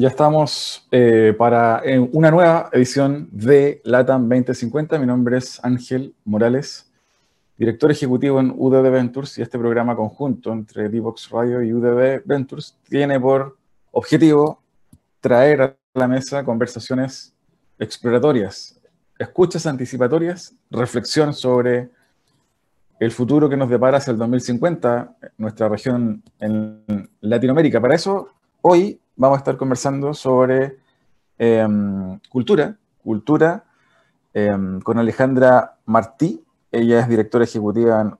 Ya estamos eh, para eh, una nueva edición de LATAM 2050. Mi nombre es Ángel Morales, director ejecutivo en UDD Ventures y este programa conjunto entre Divox Radio y UDD Ventures tiene por objetivo traer a la mesa conversaciones exploratorias, escuchas anticipatorias, reflexión sobre el futuro que nos depara hacia el 2050, nuestra región en Latinoamérica. Para eso, hoy vamos a estar conversando sobre em, cultura, cultura em, con Alejandra Martí. Ella es directora ejecutiva en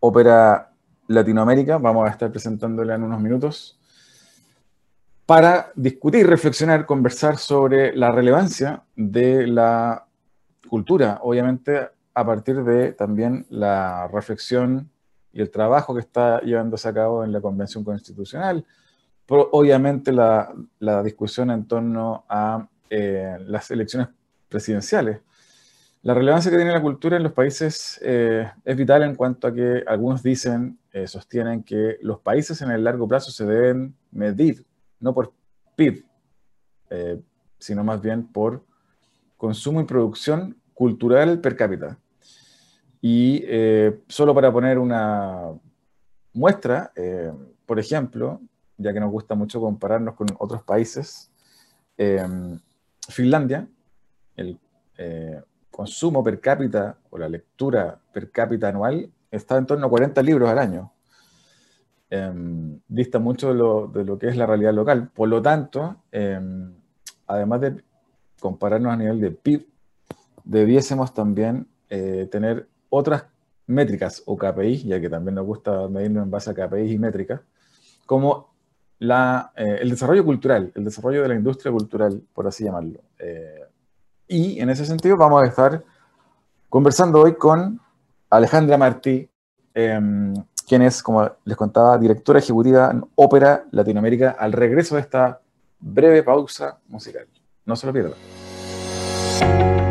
Ópera Latinoamérica. Vamos a estar presentándola en unos minutos para discutir, reflexionar, conversar sobre la relevancia de la cultura, obviamente a partir de también la reflexión y el trabajo que está llevándose a cabo en la Convención Constitucional, obviamente la, discusión en torno a eh, las elecciones presidenciales. La relevancia que tiene la cultura en los países eh, es vital en cuanto a que algunos dicen, eh, sostienen que los países en el largo plazo se deben medir, no por PIB, sino más bien por consumo y producción cultural per cápita. Y solo para poner una muestra, por ejemplo, ya que nos gusta mucho compararnos con otros países. Em, Finlandia, el eh, consumo per cápita o la lectura per cápita anual está en torno a 40 libros al año. Em, dista mucho de lo, que es la realidad local. Por lo tanto, em, además de compararnos a nivel de PIB, debiésemos también eh, tener otras métricas o KPIs, ya que también nos gusta medirnos en base a KPIs y métricas, como eh, el desarrollo cultural, el desarrollo de la industria cultural, por así llamarlo. Eh, y en ese sentido vamos a estar conversando hoy con Alejandra Martí, em, quien es, como les contaba, directora ejecutiva en Ópera Latinoamérica, al regreso de esta breve pausa musical. No se lo pierdan.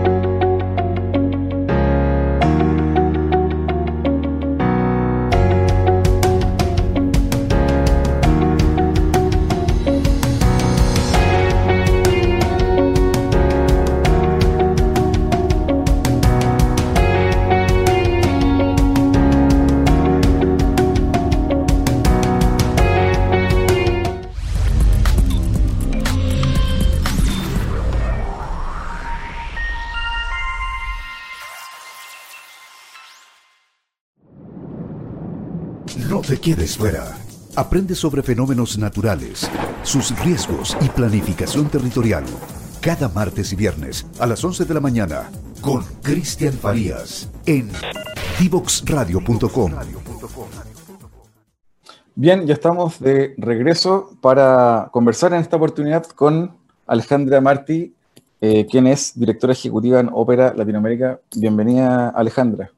Quedes fuera. Aprende sobre fenómenos naturales, sus riesgos y planificación territorial. Cada martes y viernes a las 11 de la mañana con Cristian Farías en divoxradio.com. Bien, ya estamos de regreso para conversar en esta oportunidad con Alejandra Martí, eh, quien es directora ejecutiva en Ópera Latinoamérica. Bienvenida, Alejandra.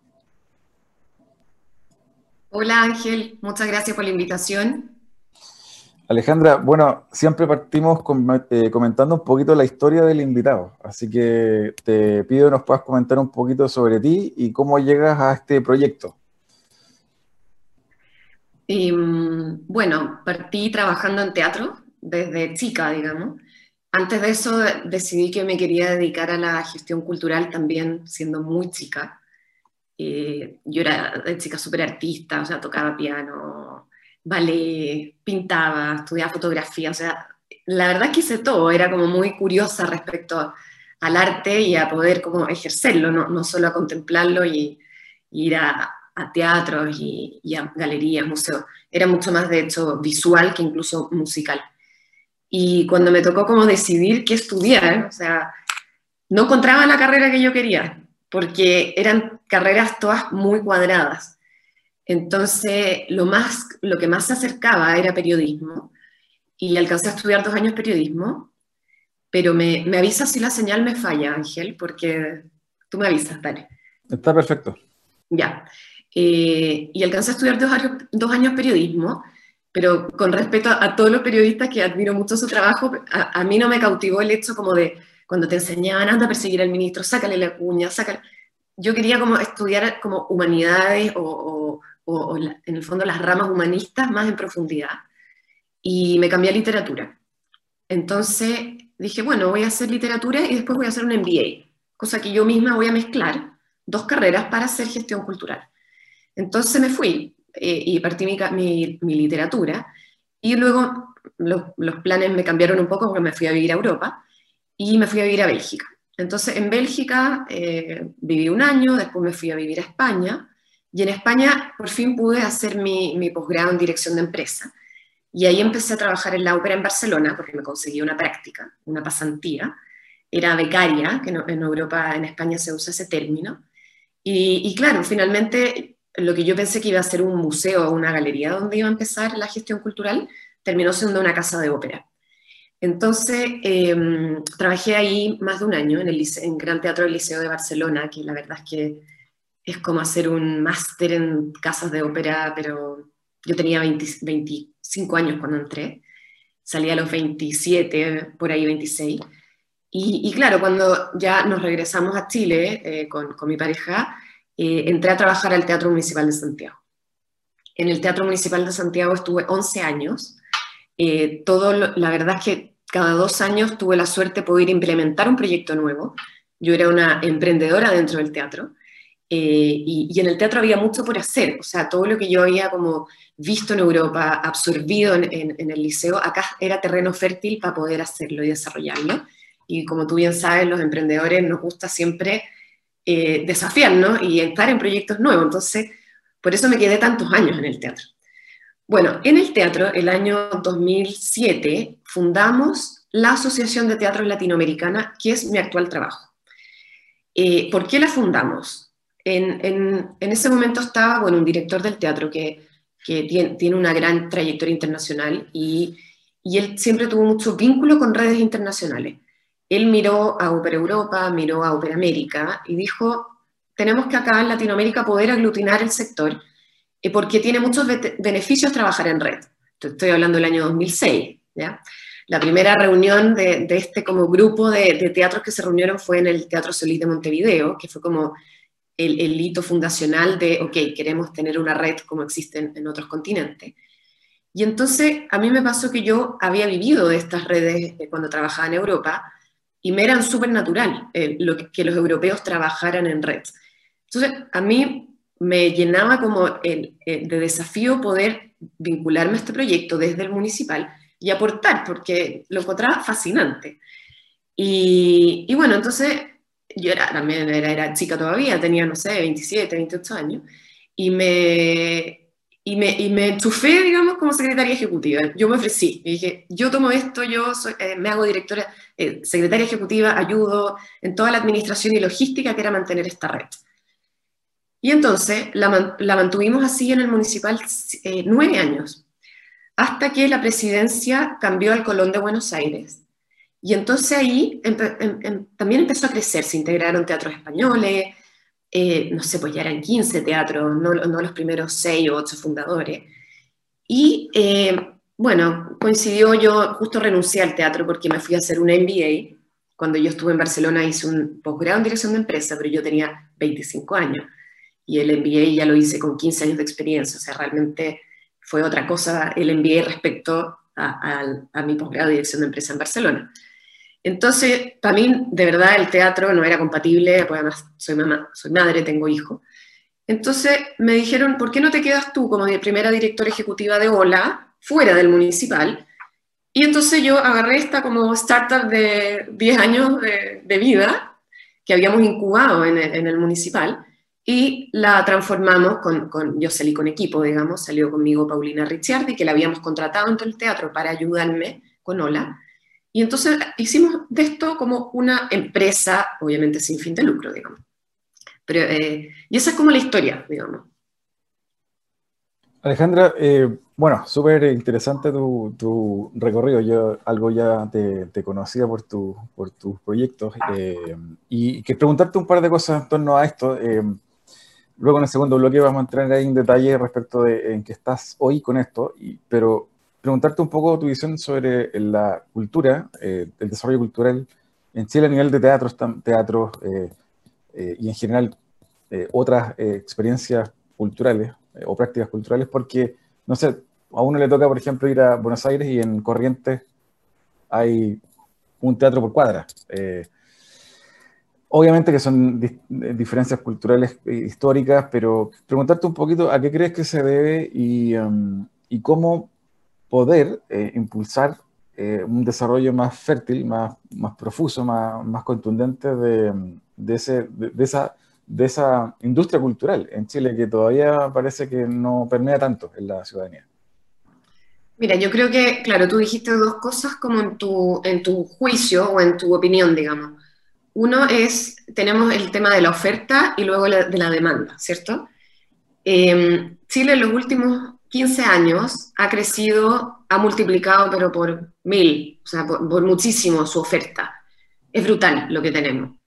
Hola Ángel, muchas gracias por la invitación. Alejandra, bueno, siempre partimos eh, comentando un poquito la historia del invitado, así que te pido que nos puedas comentar un poquito sobre ti y cómo llegas a este proyecto. Em, bueno, partí trabajando en teatro desde chica, digamos. Antes de eso decidí que me quería dedicar a la gestión cultural también siendo muy chica. Eh, yo era de chica súper artista, o sea, tocaba piano, ballet, pintaba, estudiaba fotografía, o sea, la verdad que hice todo, era como muy curiosa respecto al arte y a poder como ejercerlo, no, no solo a contemplarlo y, ir a, a teatros y, y, a galerías, museos. Era mucho más, de hecho, visual que incluso musical. Y cuando me tocó como decidir qué estudiar, o sea, no encontraba la carrera que yo quería porque eran carreras todas muy cuadradas. Entonces, lo, más, lo que más se acercaba era periodismo, y alcancé a estudiar dos años periodismo, pero me, me avisas si la señal me falla, Ángel, porque tú me avisas, dale. Está perfecto. Ya. Eh, y alcancé a estudiar dos años, dos años periodismo, pero con respeto a, todos los periodistas que admiro mucho su trabajo, a, a, mí no me cautivó el hecho como de cuando te enseñaban, anda a perseguir al ministro, sácale la cuña, sácale... Yo quería como estudiar como humanidades o, en el fondo las ramas humanistas más en profundidad. Y me cambié a literatura. Entonces dije, bueno, voy a hacer literatura y después voy a hacer un MBA, cosa que yo misma voy a mezclar dos carreras para hacer gestión cultural. Entonces me fui eh, y partí mi, mi, literatura y luego los, los, planes me cambiaron un poco porque me fui a vivir a Europa y me fui a vivir a Bélgica. Entonces en Bélgica eh, viví un año, después me fui a vivir a España y en España por fin pude hacer mi, mi posgrado en dirección de empresa. Y ahí empecé a trabajar en la ópera en Barcelona porque me conseguí una práctica, una pasantía. Era becaria, que en Europa, en España se usa ese término. Y, y, claro, finalmente lo que yo pensé que iba a ser un museo o una galería donde iba a empezar la gestión cultural, terminó siendo una casa de ópera. Entonces, em, trabajé ahí más de un año en el Gran Teatro del Liceo de Barcelona, que la verdad es que es como hacer un máster en casas de ópera, pero yo tenía 25 años cuando entré, salí a los 27, por ahí 26. Y, claro, cuando ya nos regresamos a Chile eh, con, con, mi pareja, eh, entré a trabajar al Teatro Municipal de Santiago. En el Teatro Municipal de Santiago estuve 11 años. Eh, todo, la verdad es que cada dos años tuve la suerte de poder implementar un proyecto nuevo. Yo era una emprendedora dentro del teatro eh, y, en el teatro había mucho por hacer, o sea, todo lo que yo había como visto en Europa, absorbido en, el liceo, acá era terreno fértil para poder hacerlo y desarrollarlo. Y como tú bien sabes, los emprendedores nos gusta siempre eh, desafiarnos y entrar en proyectos nuevos, entonces por eso me quedé tantos años en el teatro. Bueno, en el teatro, el año 2007, fundamos la Asociación de Teatro Latinoamericana, que es mi actual trabajo. Eh, ¿Por qué la fundamos? En, ese momento estaba bueno, un director del teatro que, tiene, una gran trayectoria internacional y, él siempre tuvo mucho vínculo con redes internacionales. Él miró a Opera Europa, miró a Opera América y dijo, tenemos que acá en Latinoamérica poder aglutinar el sector porque tiene muchos beneficios trabajar en red. Estoy hablando del año 2006, ¿ya? La primera reunión de, este como grupo de, teatros que se reunieron fue en el Teatro Solís de Montevideo, que fue como el, hito fundacional de, ok, queremos tener una red como existe en, otros continentes. Y entonces a mí me pasó que yo había vivido de estas redes cuando trabajaba en Europa y me eran súper natural eh, lo que, los europeos trabajaran en red. Entonces a mí me llenaba como el, de desafío poder vincularme a este proyecto desde el municipal y aportar, porque lo encontraba fascinante. Y, y bueno, entonces yo era, también era, era, chica todavía, tenía, no sé, 27, 28 años, y me, y me, y me enchufé, digamos, como secretaria ejecutiva. Yo me ofrecí, y dije, yo tomo esto, yo soy, eh, me hago directora, eh, secretaria ejecutiva, ayudo en toda la administración y logística que era mantener esta red. Y entonces la, la mantuvimos así en el municipal eh, nueve años, hasta que la presidencia cambió al Colón de Buenos Aires y entonces ahí em, em, también empezó a crecer, se integraron teatros españoles, eh, no sé, pues ya eran 15 teatros, no, no, los primeros 6 o 8 fundadores. Y eh, bueno, coincidió, yo justo renuncié al teatro porque me fui a hacer un MBA. Cuando yo estuve en Barcelona hice un posgrado en dirección de empresa, pero yo tenía 25 años. Y el MBA ya lo hice con 15 años de experiencia, o sea, realmente fue otra cosa el MBA respecto a, mi posgrado de dirección de empresa en Barcelona. Entonces, para mí, de verdad, el teatro no era compatible, además soy, mamá, soy madre, tengo hijo. Entonces me dijeron, ¿por qué no te quedas tú como primera directora ejecutiva de OLA, fuera del municipal? Y entonces yo agarré esta como startup de 10 años de, vida que habíamos incubado en el, municipal y la transformamos con, con, yo salí con equipo, digamos, salió conmigo Paulina Ricciardi, que la habíamos contratado entre el teatro para ayudarme con OLA, y entonces hicimos de esto como una empresa, obviamente sin fin de lucro, digamos. Pero, eh, y esa es como la historia, digamos. Alejandra, eh, bueno, súper interesante tu, recorrido. Yo algo ya te, conocía por, tu, por tus proyectos eh, y que preguntarte un par de cosas en torno a esto. Luego en el segundo bloque vamos a entrar ahí en detalle respecto de en qué estás hoy con esto, y, pero preguntarte un poco tu visión sobre la cultura, eh, el desarrollo cultural en Chile a nivel de teatros, teatros eh, eh, y en general otras experiencias culturales o prácticas culturales, porque, no sé, a uno le toca, por ejemplo, ir a Buenos Aires y en Corrientes hay un teatro por cuadra. Eh, obviamente que son diferencias culturales e históricas, pero preguntarte un poquito a qué crees que se debe y, um, cómo poder eh, impulsar eh, un desarrollo más fértil, más, profuso, más, contundente de, esa, de esa industria cultural en Chile que todavía parece que no permea tanto en la ciudadanía. Mira, yo creo que, claro, tú dijiste dos cosas como en tu, en tu juicio o en tu opinión, digamos. Uno es, tenemos el tema de la oferta y luego de la demanda, ¿cierto? Em, Chile en los últimos 15 años ha crecido, ha multiplicado, pero por mil, o sea, por, muchísimo su oferta. Es brutal lo que tenemos.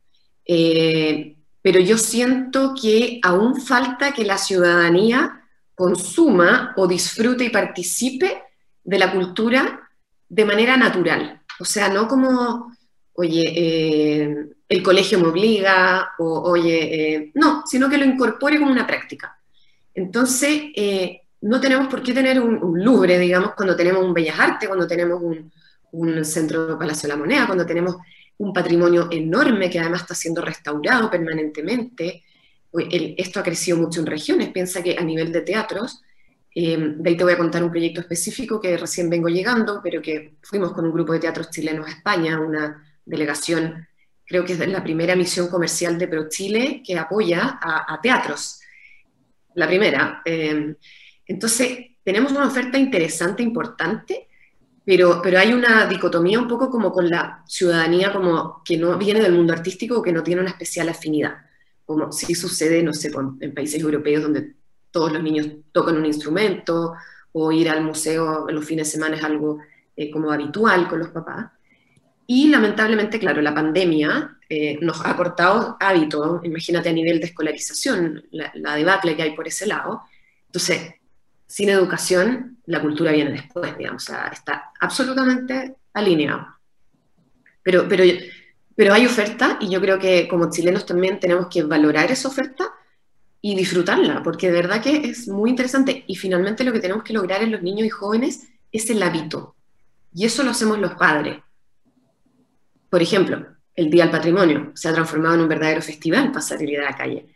Eh, pero yo siento que aún falta que la ciudadanía consuma o disfrute y participe de la cultura de manera natural. O sea, no como, oye, eh, el colegio me obliga, o oye, eh, no, sino que lo incorpore como una práctica. Entonces, eh, no tenemos por qué tener un, un, Louvre, digamos, cuando tenemos un Bellas Artes, cuando tenemos un, un centro Palacio de la Moneda, cuando tenemos un patrimonio enorme que además está siendo restaurado permanentemente. esto ha crecido mucho en regiones. Piensa que a nivel de teatros, Em, de ahí te voy a contar un proyecto específico que recién vengo llegando, pero que fuimos con un grupo de teatros chilenos a España, una delegación, creo que es la primera misión comercial de ProChile que apoya a, teatros. La primera. Em, entonces, tenemos una oferta interesante, importante, pero, pero hay una dicotomía un poco como con la ciudadanía como que no viene del mundo artístico o que no tiene una especial afinidad, como si sucede, no sé, en países europeos donde todos los niños tocan un instrumento o ir al museo los fines de semana es algo eh, como habitual con los papás. Y lamentablemente, claro, la pandemia eh, nos ha cortado hábitos, imagínate a nivel de escolarización, la, la, debacle que hay por ese lado. Entonces, sin educación, la cultura viene después, digamos, o sea, está absolutamente alineado. Pero, pero, pero hay oferta y yo creo que como chilenos también tenemos que valorar esa oferta y disfrutarla, porque de verdad que es muy interesante. Y finalmente lo que tenemos que lograr en los niños y jóvenes es el hábito. Y eso lo hacemos los padres. Por ejemplo, el Día del Patrimonio se ha transformado en un verdadero festival para salir de la calle.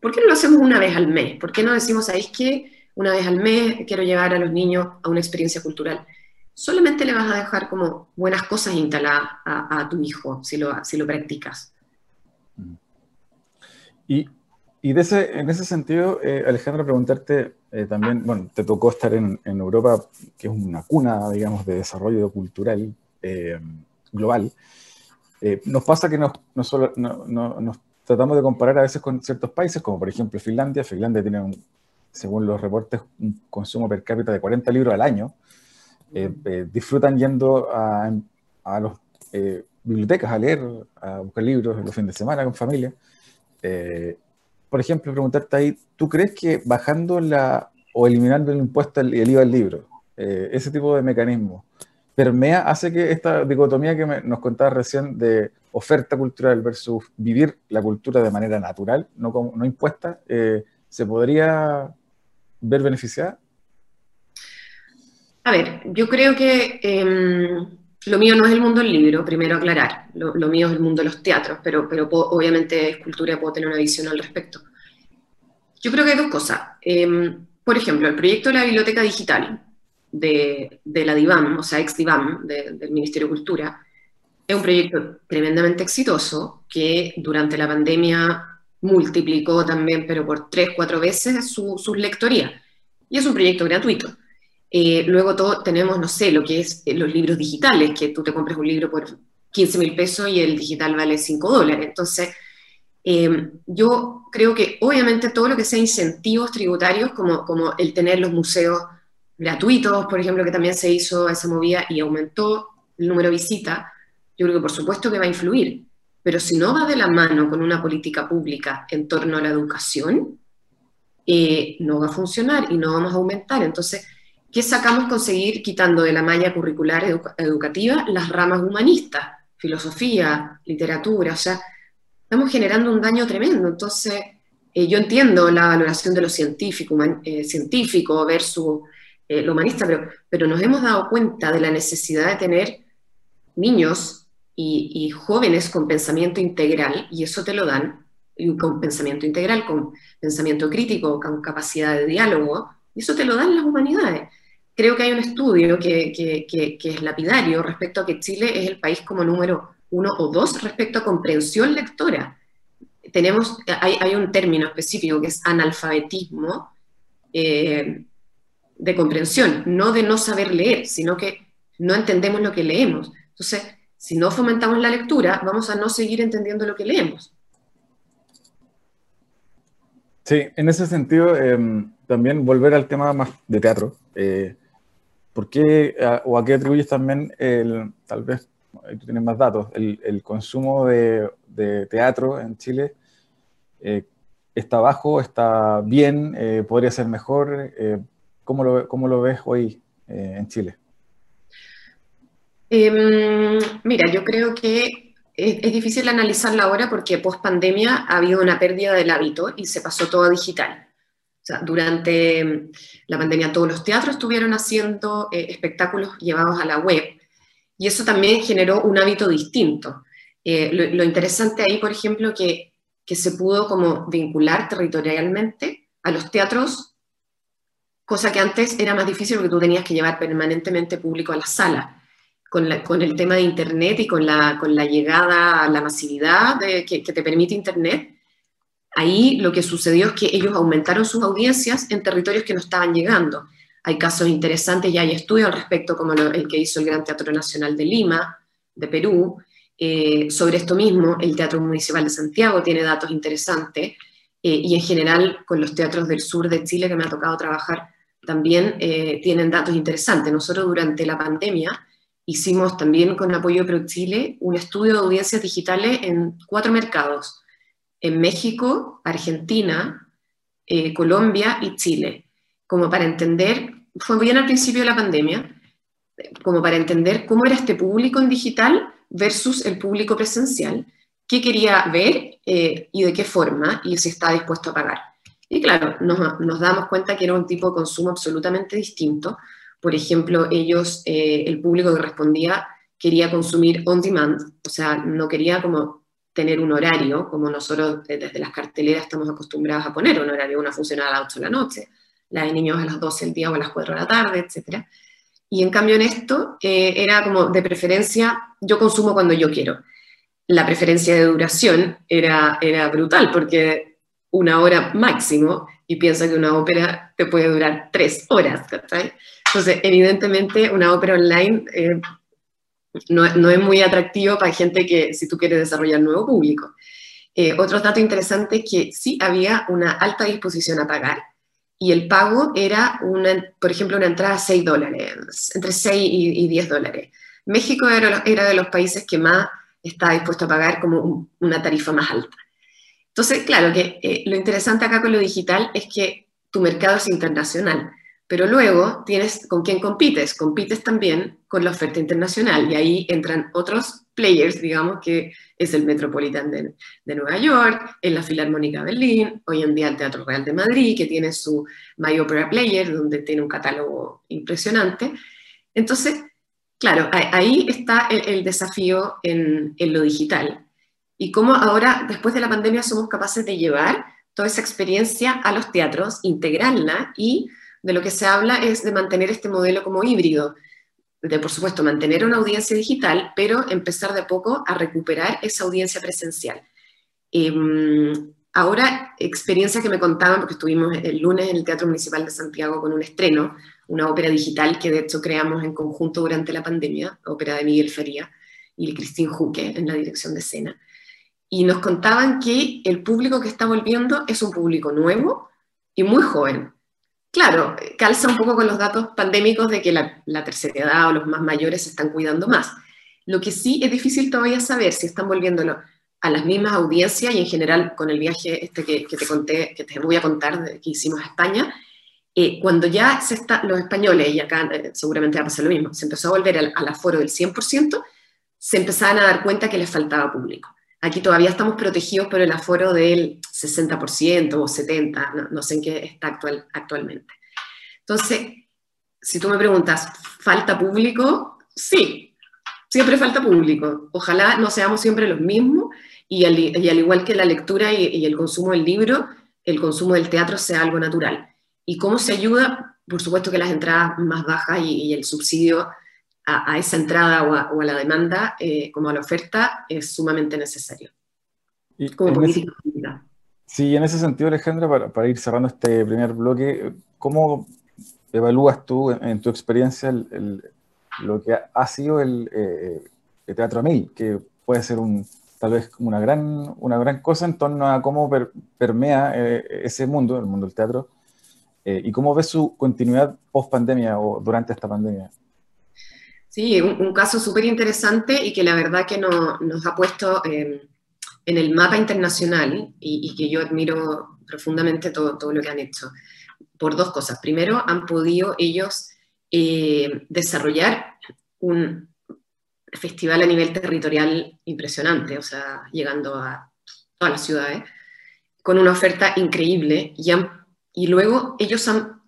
¿Por qué no lo hacemos una vez al mes? ¿Por qué no decimos, ¿sabéis que una vez al mes quiero llevar a los niños a una experiencia cultural? Solamente le vas a dejar como buenas cosas instaladas a, tu hijo si lo, si lo practicas. Y y de ese, en ese sentido, eh, Alejandra, preguntarte eh, también, bueno, te tocó estar en, en, Europa, que es una cuna, digamos, de desarrollo cultural eh, global. Nos pasa que nos, no solo, nos tratamos de comparar a veces con ciertos países, como por ejemplo Finlandia. Finlandia tiene, un, según los reportes, un consumo per cápita de 40 libros al año. disfrutan yendo a, a las bibliotecas a leer, a buscar libros los fines de semana con familia por ejemplo, preguntarte ahí, ¿tú crees que bajando la o eliminando el impuesto y el IVA del libro, eh, ese tipo de mecanismo, permea, hace que esta dicotomía que nos contabas recién de oferta cultural versus vivir la cultura de manera natural, no, impuesta, eh, se podría ver beneficiada? A ver, yo creo que em, lo mío no es el mundo del libro, primero aclarar. Lo, mío es el mundo de los teatros, pero, pero obviamente es cultura y puedo tener una visión al respecto. Yo creo que hay dos cosas. Em, por ejemplo, el proyecto de la biblioteca digital de, la DIVAM, o sea, ex-DIVAM, del Ministerio de Cultura, es un proyecto tremendamente exitoso que durante la pandemia multiplicó también, pero por tres, cuatro veces, sus su lectorías. Y es un proyecto gratuito. Eh, luego todo, tenemos, no sé, lo que es eh, los libros digitales, que tú te compras un libro por 15 mil pesos y el digital vale 5 dólares. Entonces, eh, yo creo que obviamente todo lo que sea incentivos tributarios, como, como el tener los museos gratuitos, por ejemplo, que también se hizo esa movida y aumentó el número de visitas, yo creo que por supuesto que va a influir. Pero si no va de la mano con una política pública en torno a la educación, no va a funcionar y no vamos a aumentar. Entonces, ¿Qué sacamos conseguir quitando de la malla curricular educativa las ramas humanistas, filosofía, literatura? O sea, estamos generando un daño tremendo. Entonces, eh, yo entiendo la valoración de lo científico, eh, científico versus eh, lo humanista, pero, pero nos hemos dado cuenta de la necesidad de tener niños y, jóvenes con pensamiento integral, y eso te lo dan, con pensamiento integral, con pensamiento crítico, con capacidad de diálogo, y eso te lo dan las humanidades. Creo que hay un estudio que, que, es lapidario respecto a que Chile es el país como número uno o dos respecto a comprensión lectora. Tenemos, hay, hay un término específico que es analfabetismo eh, de comprensión, no de no saber leer, sino que no entendemos lo que leemos. Entonces, si no fomentamos la lectura, vamos a no seguir entendiendo lo que leemos. Sí, en ese sentido, em, también volver al tema más de teatro. Eh, ¿Por qué o a qué atribuyes también, el, tal vez, tú tienes más datos, el, consumo de, teatro en Chile? Eh, ¿Está bajo? ¿Está bien? Eh, ¿Podría ser mejor? ¿Cómo, lo, ¿Cómo lo ves hoy en Chile? Em, mira, yo creo que es, difícil analizarla ahora porque post pandemia ha habido una pérdida del hábito y se pasó todo a digital. O sea, durante em, la pandemia todos los teatros estuvieron haciendo eh, espectáculos llevados a la web y eso también generó un hábito distinto. Eh, lo, interesante ahí, por ejemplo, que, que se pudo como vincular territorialmente a los teatros, cosa que antes era más difícil porque tú tenías que llevar permanentemente público a la sala con, el tema de Internet y con la, con la llegada a la masividad que, te permite Internet, ahí lo que sucedió es que ellos aumentaron sus audiencias en territorios que no estaban llegando. Hay casos interesantes y hay estudios al respecto, como el que hizo el Gran Teatro Nacional de Lima, de Perú. Eh, sobre esto mismo, el Teatro Municipal de Santiago tiene datos interesantes eh, y en general con los teatros del sur de Chile que me ha tocado trabajar también eh, tienen datos interesantes. Nosotros durante la pandemia Hicimos también con apoyo de ProChile un estudio de audiencias digitales en cuatro mercados, en México, Argentina, eh, Colombia y Chile, como para entender, fue bien al principio de la pandemia, como para entender cómo era este público en digital versus el público presencial, qué quería ver eh, y de qué forma, y si está dispuesto a pagar. Y claro, nos, nos damos cuenta que era un tipo de consumo absolutamente distinto, por ejemplo, ellos, eh, el público que respondía quería consumir on demand, o sea, no quería como tener un horario, como nosotros eh, desde las carteleras estamos acostumbrados a poner un horario, una función a las 8 de la noche, la de niños a las 12 del día o a las 4 de la tarde, etc. Y en cambio en esto eh, era como de preferencia, yo consumo cuando yo quiero. La preferencia de duración era, era brutal, porque una hora máximo, y piensa que una ópera te puede durar tres horas, ¿cachai? Entonces, evidentemente, una ópera online eh, no, es muy atractivo para gente que, si tú quieres desarrollar nuevo público. Eh, otro dato interesante es que sí había una alta disposición a pagar y el pago era, una, por ejemplo, una entrada a 6 dólares, entre 6 y, 10 dólares. México era, era, de los países que más estaba dispuesto a pagar como una tarifa más alta. Entonces, claro que eh, lo interesante acá con lo digital es que tu mercado es internacional. Pero luego tienes con quién compites, compites también con la oferta internacional y ahí entran otros players, digamos, que es el Metropolitan de, Nueva York, en la Filarmónica de Berlín, hoy en día el Teatro Real de Madrid, que tiene su My Opera Player, donde tiene un catálogo impresionante. Entonces, claro, ahí está el, desafío en, en lo digital. Y cómo ahora, después de la pandemia, somos capaces de llevar toda esa experiencia a los teatros, integrarla y de lo que se habla es de mantener este modelo como híbrido, de por supuesto mantener una audiencia digital, pero empezar de poco a recuperar esa audiencia presencial. Em, ahora, experiencia que me contaban, porque estuvimos el lunes en el Teatro Municipal de Santiago con un estreno, una ópera digital que de hecho creamos en conjunto durante la pandemia, ópera de Miguel Fería y Cristín Juque en la dirección de escena. Y nos contaban que el público que está volviendo es un público nuevo y muy joven, claro, calza un poco con los datos pandémicos de que la, tercera edad o los más mayores se están cuidando más. Lo que sí es difícil todavía saber si están volviéndolo a las mismas audiencias y en general con el viaje este que, te conté, que te voy a contar que hicimos a España, eh, cuando ya se está, los españoles, y acá eh, seguramente va a pasar lo mismo, se empezó a volver al, al aforo del 100%, se empezaban a dar cuenta que les faltaba público. Aquí todavía estamos protegidos por el aforo del 60% o 70%, no, sé en qué está actual, actualmente. Entonces, si tú me preguntas, ¿falta público? Sí, siempre falta público. Ojalá no seamos siempre los mismos y al, igual que la lectura y, el consumo del libro, el consumo del teatro sea algo natural. ¿Y cómo se ayuda? Por supuesto que las entradas más bajas y, el subsidio a, esa entrada o a, la demanda, eh, como a la oferta, es sumamente necesario. Y como política Sí, en ese sentido, Alejandra, para, ir cerrando este primer bloque, ¿cómo evalúas tú, en, tu experiencia, lo que ha, sido el, eh, el Teatro Mil, que puede ser un, tal vez una gran, una gran cosa en torno a cómo permea eh, ese mundo, el mundo del teatro, eh, y cómo ves su continuidad post pandemia o durante esta pandemia. Sí, un, caso súper interesante y que la verdad que nos ha puesto en el mapa internacional y, que yo admiro profundamente todo, todo lo que han hecho, por dos cosas. Primero, han podido ellos eh, desarrollar un, festival a nivel territorial impresionante, o sea, llegando a todas las ciudades, con una oferta increíble. Y, y luego ellos han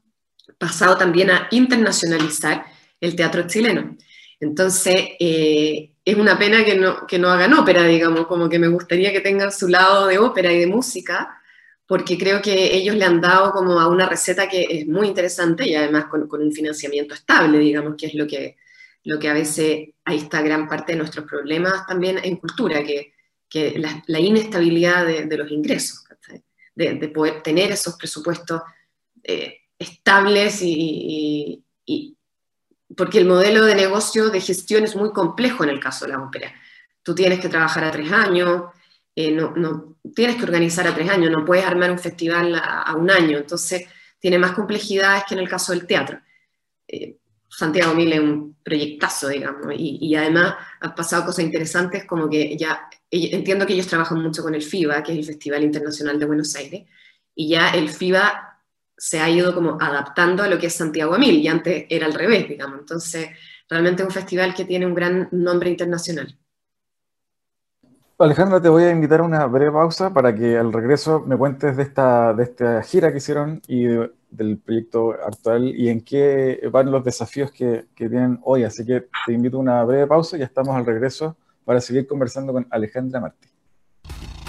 pasado también a internacionalizar el teatro chileno. Entonces, eh, es una pena que no, que no hagan ópera, digamos, como que me gustaría que tengan su lado de ópera y de música, porque creo que ellos le han dado como a una receta que es muy interesante y además con, un financiamiento estable, digamos, que es lo que, lo que a veces ahí está gran parte de nuestros problemas también en cultura, que, que la, inestabilidad de, los ingresos, de, poder tener esos presupuestos eh, estables y, porque el modelo de negocio de gestión es muy complejo en el caso de la ópera. Tú tienes que trabajar a tres años, eh, no, tienes que organizar a tres años, no puedes armar un festival a, un año, entonces tiene más complejidades que en el caso del teatro. Eh, Santiago Mil es un proyectazo, digamos, y, además han pasado cosas interesantes como que ya, entiendo que ellos trabajan mucho con el FIBA, que es el Festival Internacional de Buenos Aires, y ya el FIBA se ha ido como adaptando a lo que es Santiago Mil, y antes era al revés, digamos, entonces realmente es un festival que tiene un gran nombre internacional. Alejandra, te voy a invitar a una breve pausa para que al regreso me cuentes de esta, de esta gira que hicieron y del proyecto actual y en qué van los desafíos que, que, tienen hoy. Así que te invito a una breve pausa y ya estamos al regreso para seguir conversando con Alejandra Martí.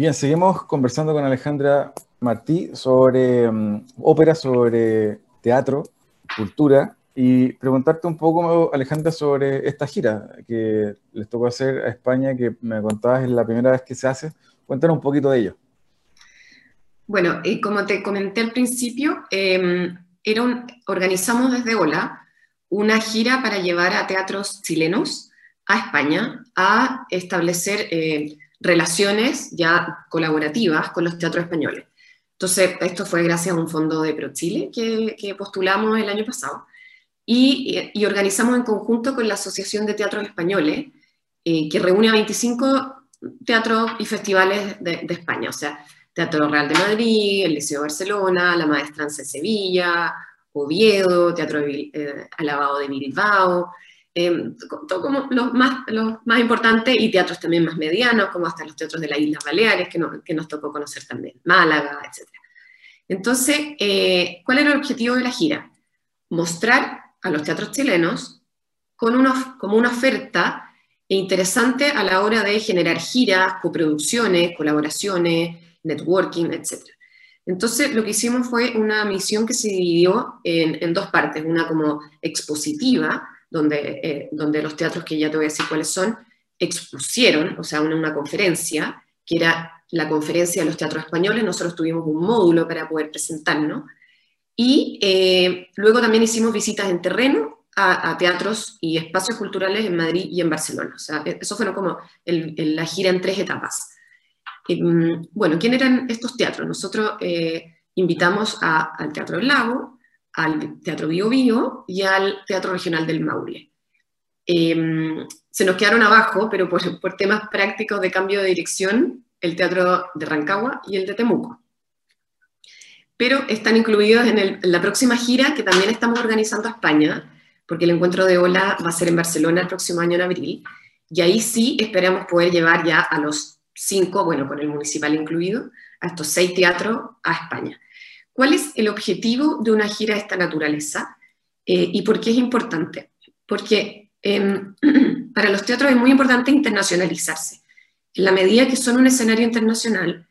Bien, seguimos conversando con Alejandra Martí sobre mm, ópera, sobre teatro, cultura, y preguntarte un poco, Alejandra, sobre esta gira que les tocó hacer a España, que me contabas es la primera vez que se hace. Cuéntanos un poquito de ello. Bueno, y como te comenté al principio, em, organizamos desde Hola una gira para llevar a teatros chilenos a España a establecer eh, relaciones ya colaborativas con los teatros españoles. Entonces, esto fue gracias a un fondo de ProChile que, que postulamos el año pasado y, y, organizamos en conjunto con la Asociación de Teatros Españoles, eh, que reúne a 25 teatros y festivales de, España, o sea, Teatro Real de Madrid, el Liceo de Barcelona, La Maestranza de Sevilla, Oviedo, Teatro eh, Alabado de Bilbao, eh, todo como los más, los más importantes y teatros también más medianos, como hasta los teatros de las Islas Baleares, que, que nos tocó conocer también, Málaga, etc. Entonces, eh, ¿cuál era el objetivo de la gira? Mostrar a los teatros chilenos con una, como una oferta interesante a la hora de generar giras, coproducciones, colaboraciones, networking, etc. Entonces, lo que hicimos fue una misión que se dividió en, en dos partes, una como expositiva, donde, eh, donde los teatros, que ya te voy a decir cuáles son, expusieron, o sea, una, una conferencia, que era la conferencia de los teatros españoles, nosotros tuvimos un módulo para poder presentarnos, y eh, luego también hicimos visitas en terreno a, teatros y espacios culturales en Madrid y en Barcelona. O sea, e, eso fue como la gira en tres etapas. Mm, bueno, ¿quién eran estos teatros? Nosotros eh, invitamos al Teatro del Lago, al Teatro Bio Bio y al Teatro Regional del Maule. Em, se nos quedaron abajo, pero por, temas prácticos de cambio de dirección, el Teatro de Rancagua y el de Temuco. Pero están incluidos en, en la próxima gira que también estamos organizando a España, porque el encuentro de Ola va a ser en Barcelona el próximo año en abril, y ahí sí esperamos poder llevar ya a los cinco, bueno, con el municipal incluido, a estos seis teatros a España. ¿Cuál es el objetivo de una gira de esta naturaleza? Eh, ¿Y por qué es importante? Porque em, para los teatros es muy importante internacionalizarse. En la medida que son un escenario internacional,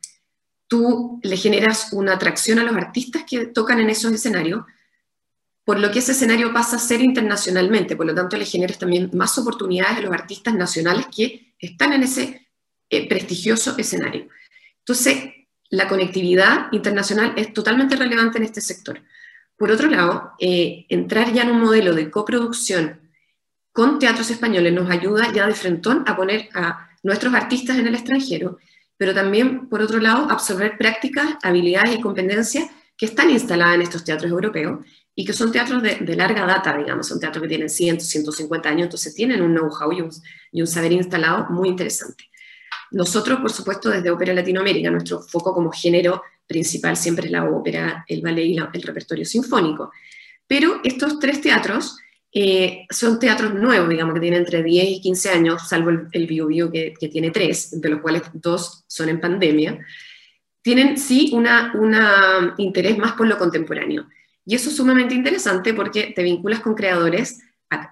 tú le generas una atracción a los artistas que tocan en esos escenarios, por lo que ese escenario pasa a ser internacionalmente, por lo tanto le generas también más oportunidades a los artistas nacionales que están en ese eh, prestigioso escenario. Entonces, la conectividad internacional es totalmente relevante en este sector. Por otro lado, eh, entrar ya en un modelo de coproducción con teatros españoles nos ayuda ya de frentón a poner a nuestros artistas en el extranjero, pero también, por otro lado, absorber prácticas, habilidades y competencias que están instaladas en estos teatros europeos y que son teatros de, larga data, digamos, son teatros que tienen 100, 150 años, entonces tienen un know-how y, un, saber instalado muy interesante. Nosotros, por supuesto, desde Ópera Latinoamérica, nuestro foco como género principal siempre es la ópera, el ballet y el repertorio sinfónico. Pero estos tres teatros eh, son teatros nuevos, digamos, que tienen entre 10 y 15 años, salvo el, el Bio, que, tiene tres, de los cuales dos son en pandemia. Tienen sí un una interés más por lo contemporáneo. Y eso es sumamente interesante porque te vinculas con creadores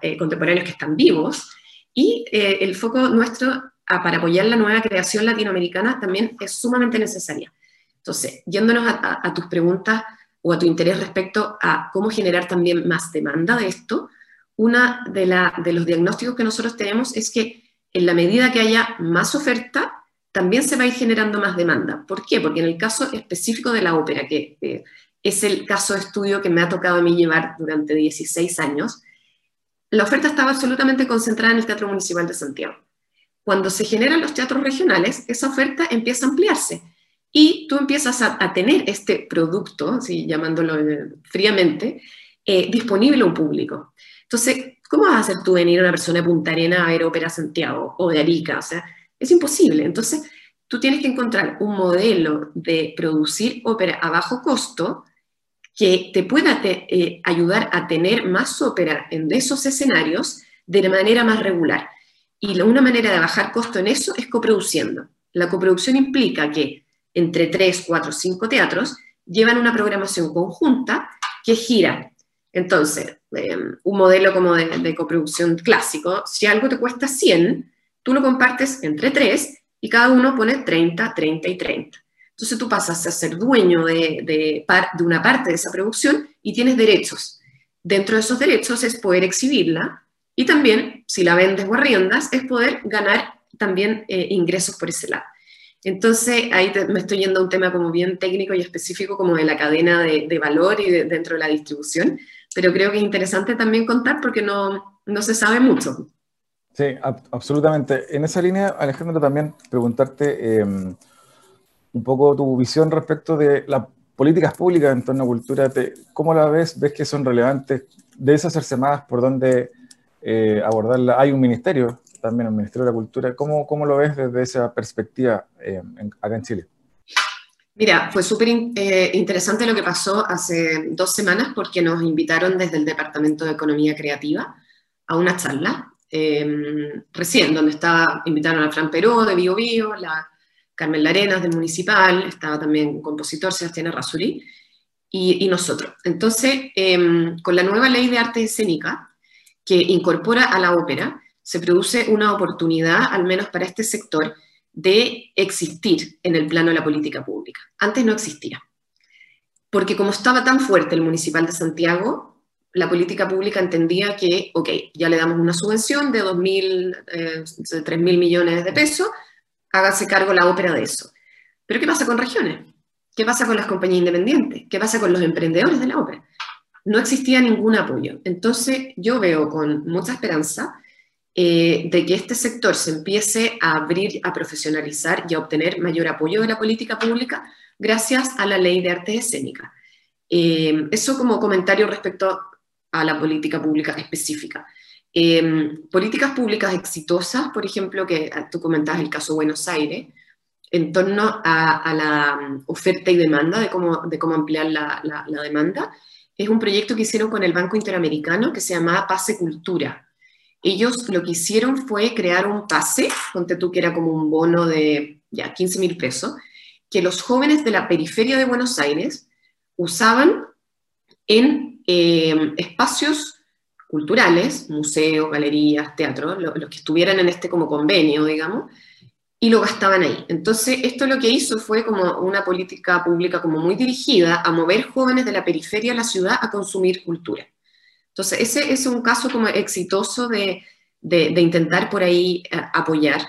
eh, contemporáneos que están vivos y eh, el foco nuestro para apoyar la nueva creación latinoamericana también es sumamente necesaria. Entonces, yéndonos a, tus preguntas o a tu interés respecto a cómo generar también más demanda de esto, la, de los diagnósticos que nosotros tenemos es que en la medida que haya más oferta, también se va a ir generando más demanda. ¿Por qué? Porque en el caso específico de la ópera, que eh, es el caso de estudio que me ha tocado a mí llevar durante 16 años, la oferta estaba absolutamente concentrada en el Teatro Municipal de Santiago. Cuando se generan los teatros regionales, esa oferta empieza a ampliarse y tú empiezas a, tener este producto, así llamándolo eh, fríamente, eh, disponible a un público. Entonces, ¿cómo vas a hacer tú venir a una persona de Punta Arena a ver ópera Santiago o de Arica? O sea, es imposible. Entonces, tú tienes que encontrar un modelo de producir ópera a bajo costo que te pueda eh, ayudar a tener más ópera en esos escenarios de manera más regular. Y una manera de bajar costo en eso es coproduciendo. La coproducción implica que entre 3, 4, 5 teatros llevan una programación conjunta que gira. Entonces, em, un modelo como de, de, coproducción clásico, si algo te cuesta 100, tú lo compartes entre 3 y cada uno pone 30, 30 y 30. Entonces tú pasas a ser dueño de, de, de, una parte de esa producción y tienes derechos. Dentro de esos derechos es poder exhibirla y también, si la vendes o arriendas, es poder ganar también eh, ingresos por ese lado. Entonces, ahí me estoy yendo a un tema como bien técnico y específico, como de la cadena de, valor y dentro de la distribución, pero creo que es interesante también contar porque no, no se sabe mucho. Sí, absolutamente. En esa línea, Alejandro, también preguntarte... Eh, un poco tu visión respecto de las políticas públicas en torno a cultura. ¿Cómo la ves? ¿Ves que son relevantes? ¿Debes hacerse más? ¿Por dónde eh, abordarla? Hay un ministerio también, el Ministerio de la Cultura. ¿Cómo, cómo lo ves desde esa perspectiva eh, acá en Chile? Mira, fue súper eh, interesante lo que pasó hace dos semanas porque nos invitaron desde el Departamento de Economía Creativa a una charla recién, donde estaba, invitaron a Fran Peró de Bio Bio, la Carmen Larenas del Municipal, estaba también un compositor, Sebastián Errázuri, y, nosotros. Entonces, em, con la nueva ley de arte escénica, que incorpora a la ópera, se produce una oportunidad, al menos para este sector, de existir en el plano de la política pública. Antes no existía. Porque como estaba tan fuerte el Municipal de Santiago, la política pública entendía que, ok, ya le damos una subvención de 2.000, eh, 3.000 millones de pesos, hágase cargo la ópera de eso. Pero ¿qué pasa con regiones? ¿Qué pasa con las compañías independientes? ¿Qué pasa con los emprendedores de la ópera? No existía ningún apoyo. Entonces yo veo con mucha esperanza eh, de que este sector se empiece a abrir, a profesionalizar y a obtener mayor apoyo de la política pública gracias a la ley de artes escénicas. Eh, eso como comentario respecto a la política pública específica. Eh, políticas públicas exitosas, por ejemplo, que tú comentabas el caso Buenos Aires, en torno a, la oferta y demanda, de cómo, de cómo ampliar la, demanda, es un proyecto que hicieron con el Banco Interamericano que se llamaba Pase Cultura. Ellos lo que hicieron fue crear un pase, ponte tú que era como un bono de ya 15 mil pesos, que los jóvenes de la periferia de Buenos Aires usaban en eh, espacios culturales, museos, galerías, teatros, los que estuvieran en este como convenio, digamos, y lo gastaban ahí. Entonces, esto lo que hizo fue como una política pública como muy dirigida a mover jóvenes de la periferia a la ciudad a consumir cultura. Entonces, ese es un caso como exitoso de, de, intentar por ahí eh, apoyar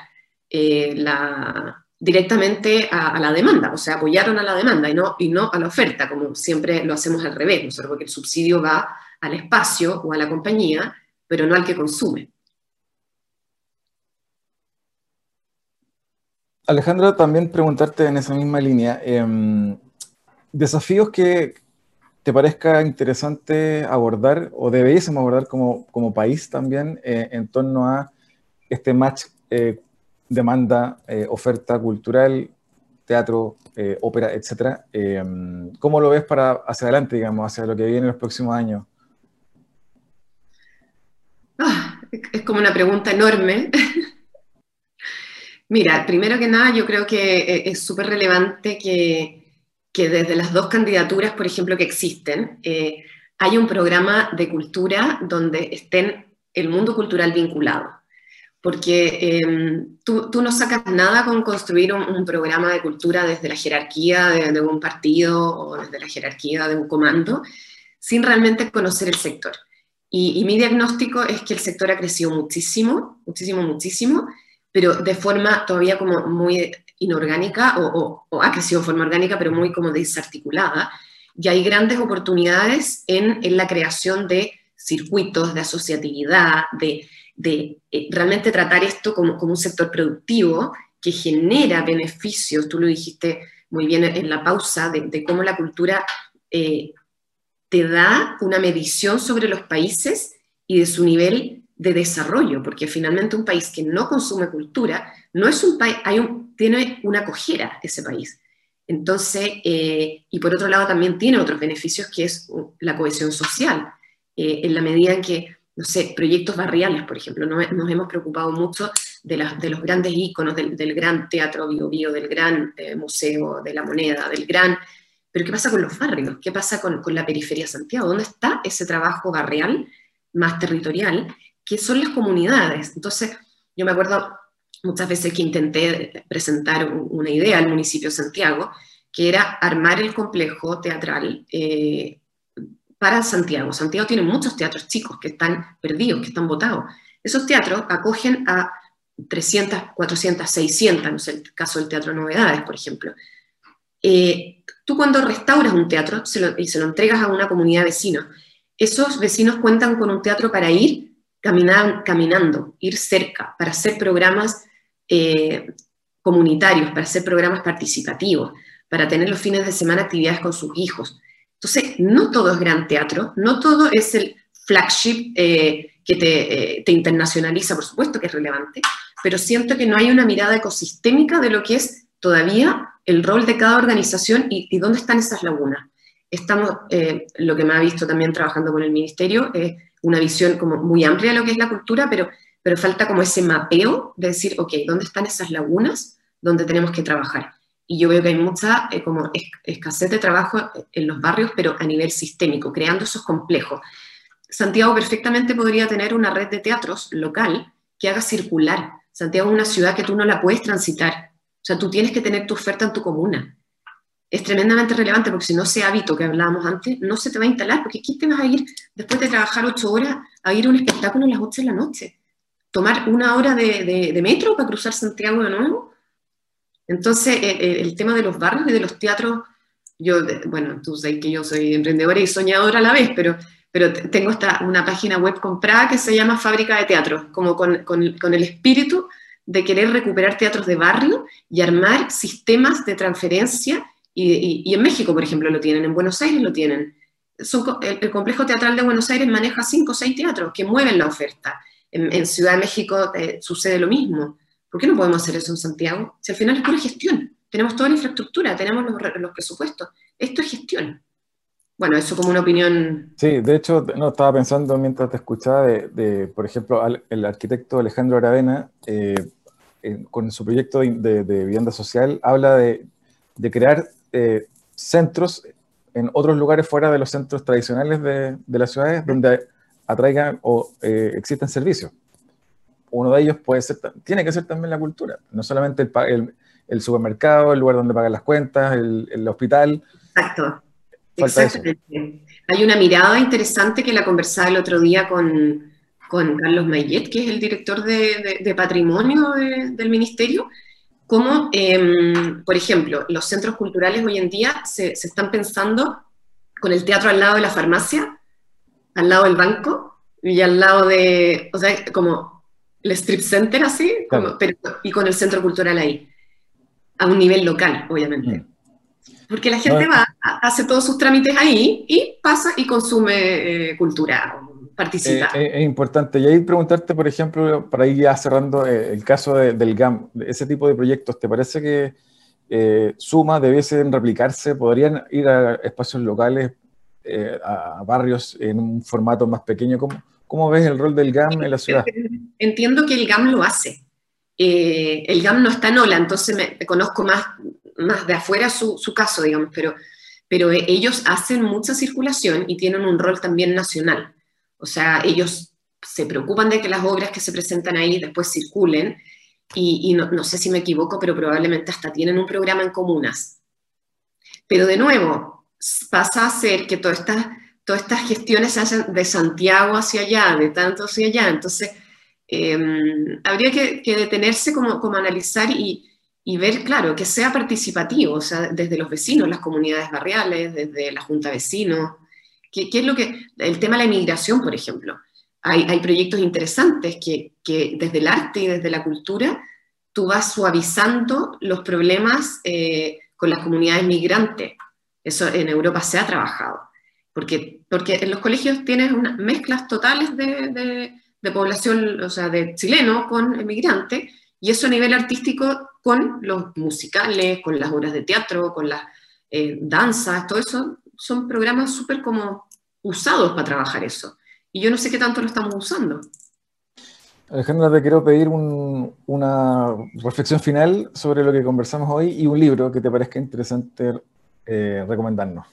eh, la, directamente a, la demanda, o sea, apoyaron a la demanda y no, y no a la oferta, como siempre lo hacemos al revés, ¿no? porque el subsidio va al espacio o a la compañía, pero no al que consume. Alejandra, también preguntarte en esa misma línea, em, desafíos que te parezca interesante abordar o deberíamos abordar como, como país también eh, en torno a este match eh, demanda, eh, oferta cultural, teatro, ópera, etcétera. Em, ¿Cómo lo ves para hacia adelante, digamos, hacia lo que viene en los próximos años? Ah, es como una pregunta enorme. Mira, primero que nada, yo creo que eh, es súper relevante que, que, desde las dos candidaturas, por ejemplo, que existen, eh, haya un programa de cultura donde estén el mundo cultural vinculado. Porque em, tú, tú, no sacas nada con construir un, programa de cultura desde la jerarquía de, un partido o desde la jerarquía de un comando, sin realmente conocer el sector. Y mi diagnóstico es que el sector ha crecido muchísimo, muchísimo, muchísimo, pero de forma todavía como muy inorgánica o, ha crecido de forma orgánica, pero muy como desarticulada. Y hay grandes oportunidades en, la creación de circuitos, de asociatividad, de, eh, realmente tratar esto como, como, un sector productivo que genera beneficios, tú lo dijiste muy bien en la pausa, de, de cómo la cultura eh, te da una medición sobre los países y de su nivel de desarrollo, porque finalmente un país que no consume cultura no es un país, tiene una cojera ese país. Entonces, eh, y por otro lado también tiene otros beneficios que es la cohesión social, eh, en la medida en que, no sé, proyectos barriales, por ejemplo, no, nos hemos preocupado mucho de, los grandes íconos del, gran teatro Bio, Bio del gran eh, museo de la moneda, del gran... Pero ¿qué pasa con los barrios? ¿Qué pasa con, la periferia Santiago? ¿Dónde está ese trabajo barrial más territorial que son las comunidades. Entonces, yo me acuerdo muchas veces que intenté presentar una idea al municipio de Santiago, que era armar el complejo teatral eh, para Santiago. Santiago tiene muchos teatros chicos que están perdidos, que están botados. Esos teatros acogen a 300, 400, 600, no sé, el caso del Teatro Novedades, por ejemplo. Eh, tú cuando restauras un teatro y se lo entregas a una comunidad de vecinos, esos vecinos cuentan con un teatro para ir caminar, caminando, ir cerca, para hacer programas eh, comunitarios, para hacer programas participativos, para tener los fines de semana actividades con sus hijos. Entonces, no todo es gran teatro, no todo es el flagship eh, que te, eh, te, internacionaliza, por supuesto que es relevante, pero siento que no hay una mirada ecosistémica de lo que es todavía el rol de cada organización y, dónde están esas lagunas. Estamos, lo que me ha visto también trabajando con el ministerio, es una visión como muy amplia de lo que es la cultura, pero, pero falta como ese mapeo de decir, ok, ¿dónde están esas lagunas donde tenemos que trabajar? Y yo veo que hay mucha eh, como escasez de trabajo en los barrios, pero a nivel sistémico, creando esos complejos. Santiago perfectamente podría tener una red de teatros local que haga circular. Santiago es una ciudad que tú no la puedes transitar. O sea, tú tienes que tener tu oferta en tu comuna es tremendamente relevante porque si no ese hábito que hablábamos antes no se te va a instalar, porque aquí te vas a ir después de trabajar ocho horas a ir a un espectáculo a las ocho de la noche? ¿Tomar una hora de, de, metro para cruzar Santiago de nuevo? Entonces, eh, el, tema de los barrios y de los teatros yo, bueno, tú sabes que yo soy emprendedora y soñadora a la vez, pero, pero tengo esta, una página web comprada que se llama Fábrica de Teatros, como con, con, con el espíritu de querer recuperar teatros de barrio y armar sistemas de transferencia, y, en México, por ejemplo, lo tienen, en Buenos Aires lo tienen. Son, el, complejo teatral de Buenos Aires maneja cinco o seis teatros que mueven la oferta. En, Ciudad de México eh, sucede lo mismo. ¿Por qué no podemos hacer eso en Santiago? Si al final es pura gestión. Tenemos toda la infraestructura, tenemos los, presupuestos. Esto es gestión. Bueno, eso como una opinión. Sí, de hecho, no estaba pensando mientras te escuchaba de, de por ejemplo, el arquitecto Alejandro Aravena, eh, con su proyecto de, vivienda social, habla de crear eh, centros en otros lugares fuera de los centros tradicionales de, de las ciudades donde atraigan o eh, existen servicios. Uno de ellos puede ser, tiene que ser también la cultura, no solamente el, el el supermercado, el lugar donde pagan las cuentas, el, el hospital. Exacto. Exactamente. Hay una mirada interesante que la conversaba el otro día con, con Carlos Mayet, que es el director de, de, de patrimonio de, del ministerio, como, eh, por ejemplo, los centros culturales hoy en día se, se, están pensando con el teatro al lado de la farmacia, al lado del banco y al lado de, o sea, como el strip center así, claro. como, pero, y con el centro cultural ahí a un nivel local, obviamente. Mm. Porque la gente va, hace todos sus trámites ahí y pasa y consume eh, cultura, participa. Eh, es importante. Y ahí preguntarte, por ejemplo, para ir ya cerrando eh, el caso de, del GAM, ese tipo de proyectos, ¿te parece que eh, Suma debiesen replicarse? ¿Podrían ir a espacios locales, eh, a barrios en un formato más pequeño? ¿Cómo, ¿Cómo ves el rol del GAM en la ciudad? Entiendo que el GAM lo hace eh, el GAM no está en Ola, entonces me, conozco más, más de afuera su, su, caso, digamos, pero, pero ellos hacen mucha circulación y tienen un rol también nacional. O sea, ellos se preocupan de que las obras que se presentan ahí después circulen y, no, sé si me equivoco, pero probablemente hasta tienen un programa en comunas. Pero de nuevo, pasa a ser que todas estas, todas estas gestiones se hacen de Santiago hacia allá, de tanto hacia allá, entonces eh, habría que, que, detenerse como, como analizar y, y, ver, claro, que sea participativo, o sea, desde los vecinos, las comunidades barriales, desde la junta de vecinos, ¿qué, es lo que, el tema de la inmigración, por ejemplo, hay, hay proyectos interesantes que, que, desde el arte y desde la cultura tú vas suavizando los problemas eh, con las comunidades migrantes. Eso en Europa se ha trabajado, porque, porque en los colegios tienes unas mezclas totales de, de población, o sea, de chileno con emigrante, y eso a nivel artístico con los musicales, con las obras de teatro, con las eh, danzas, todo eso, son programas súper como usados para trabajar eso. Y yo no sé qué tanto lo estamos usando. Alejandra, te quiero pedir un, una reflexión final sobre lo que conversamos hoy y un libro que te parezca interesante eh, recomendarnos.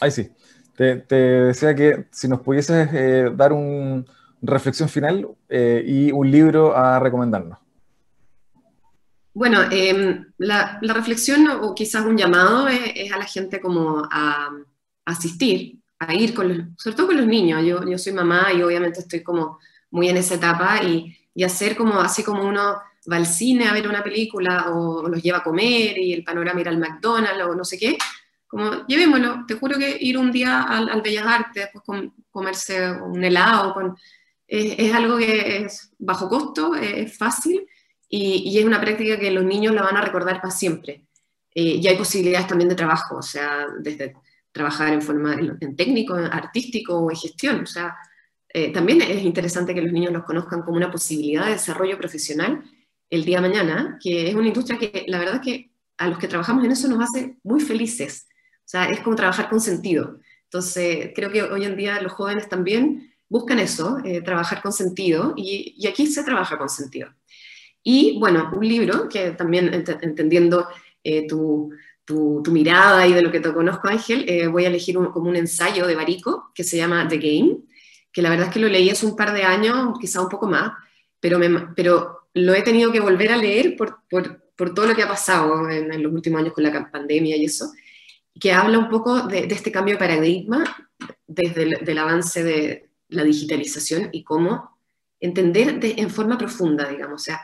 Ahí sí. Te, decía que si nos pudieses eh, dar una reflexión final eh, y un libro a recomendarnos. Bueno, eh, la, reflexión o quizás un llamado es, a la gente como a, asistir, a ir con los, sobre todo con los niños. Yo, yo soy mamá y obviamente estoy como muy en esa etapa y, hacer como así como uno va al cine a ver una película o los lleva a comer y el panorama ir al McDonald's o no sé qué, como llevémoslo, te juro que ir un día al, al Bellas Artes, después con, comerse un helado, con, es, algo que es bajo costo, es, fácil y, es una práctica que los niños la van a recordar para siempre. Eh, y hay posibilidades también de trabajo, o sea, desde trabajar en forma en, técnico, artístico o en gestión. O sea, eh, también es interesante que los niños los conozcan como una posibilidad de desarrollo profesional el día de mañana, que es una industria que la verdad es que a los que trabajamos en eso nos hace muy felices. O sea, es como trabajar con sentido. Entonces, creo que hoy en día los jóvenes también buscan eso, eh, trabajar con sentido, y, aquí se trabaja con sentido. Y bueno, un libro que también ent entendiendo eh, tu, tu, tu, mirada y de lo que te conozco, Ángel, eh, voy a elegir un, como un ensayo de Barico que se llama The Game, que la verdad es que lo leí hace un par de años, quizá un poco más, pero, me, pero lo he tenido que volver a leer por, por, por todo lo que ha pasado en, en los últimos años con la pandemia y eso que habla un poco de, de este cambio de paradigma desde el del avance de la digitalización y cómo entender de, en forma profunda, digamos, o sea,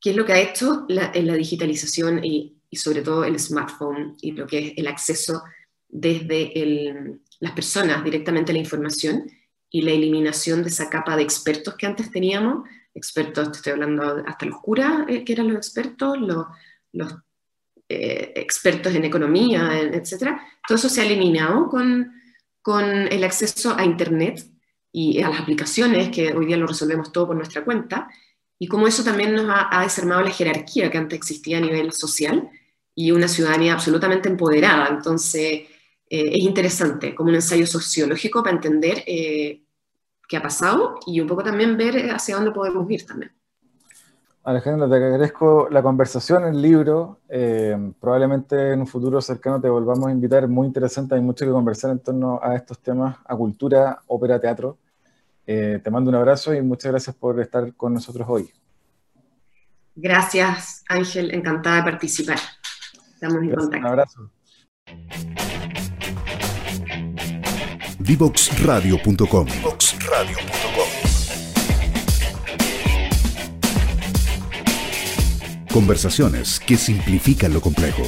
qué es lo que ha hecho la, la digitalización y, y sobre todo el smartphone y lo que es el acceso desde las personas directamente a la información y la eliminación de esa capa de expertos que antes teníamos, expertos, estoy hablando hasta los curas, eh, que eran los expertos, los, los eh, expertos en economía, etc. Todo eso se ha eliminado con, con el acceso a Internet y a las aplicaciones, que hoy día lo resolvemos todo por nuestra cuenta, y como eso también nos ha, desarmado la jerarquía que antes existía a nivel social y una ciudadanía absolutamente empoderada. Entonces, eh, es interesante como un ensayo sociológico para entender eh, qué ha pasado y un poco también ver hacia dónde podemos ir también. Alejandra, te agradezco la conversación, el libro. Eh, probablemente en un futuro cercano te volvamos a invitar. Muy interesante, hay mucho que conversar en torno a estos temas, a cultura, ópera, teatro. Eh, te mando un abrazo y muchas gracias por estar con nosotros hoy. Gracias, Ángel. Encantada de participar. Estamos en contacto. Un abrazo. Divoxradio.com Conversaciones que simplifican lo complejo.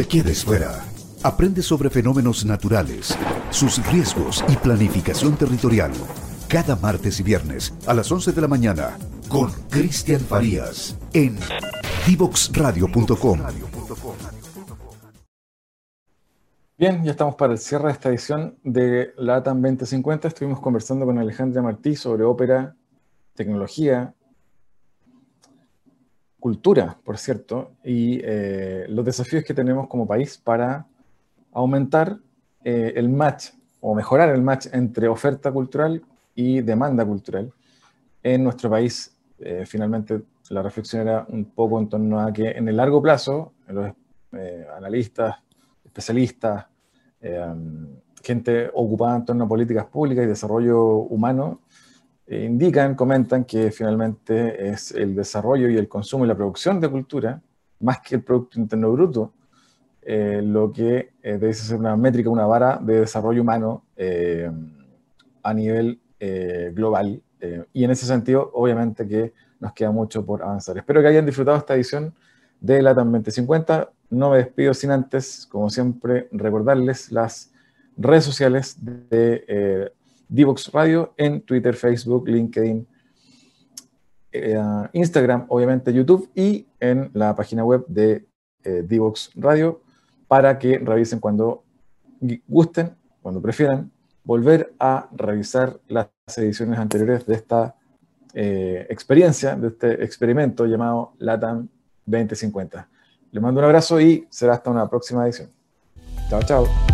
Te quedes fuera. Aprende sobre fenómenos naturales, sus riesgos y planificación territorial. Cada martes y viernes a las 11 de la mañana con Cristian Farías en divoxradio.com. Bien, ya estamos para el cierre de esta edición de la ATAM 2050. Estuvimos conversando con Alejandra Martí sobre ópera, tecnología, cultura, por cierto, y eh, los desafíos que tenemos como país para aumentar eh, el match o mejorar el match entre oferta cultural y demanda cultural en nuestro país. Eh, finalmente, la reflexión era un poco en torno a que en el largo plazo, los analistas, especialistas, gente ocupada en torno a políticas públicas y desarrollo humano, eh, indican, comentan que finalmente es el desarrollo y el consumo y la producción de cultura, más que el Producto Interno Bruto, eh, lo que eh, debe ser una métrica, una vara de desarrollo humano a nivel global. y en ese sentido, obviamente que nos queda mucho por avanzar. Espero que hayan disfrutado esta edición de la TAM 2050. No me despido sin antes, como siempre, recordarles las redes sociales de Divox Radio en Twitter, Facebook, LinkedIn, eh, Instagram, obviamente YouTube y en la página web de eh, Divox Radio para que revisen cuando gusten, cuando prefieran, volver a revisar las ediciones anteriores de esta eh, experiencia, de este experimento llamado LATAM 2050. Les mando un abrazo y será hasta una próxima edición. Chao, chao.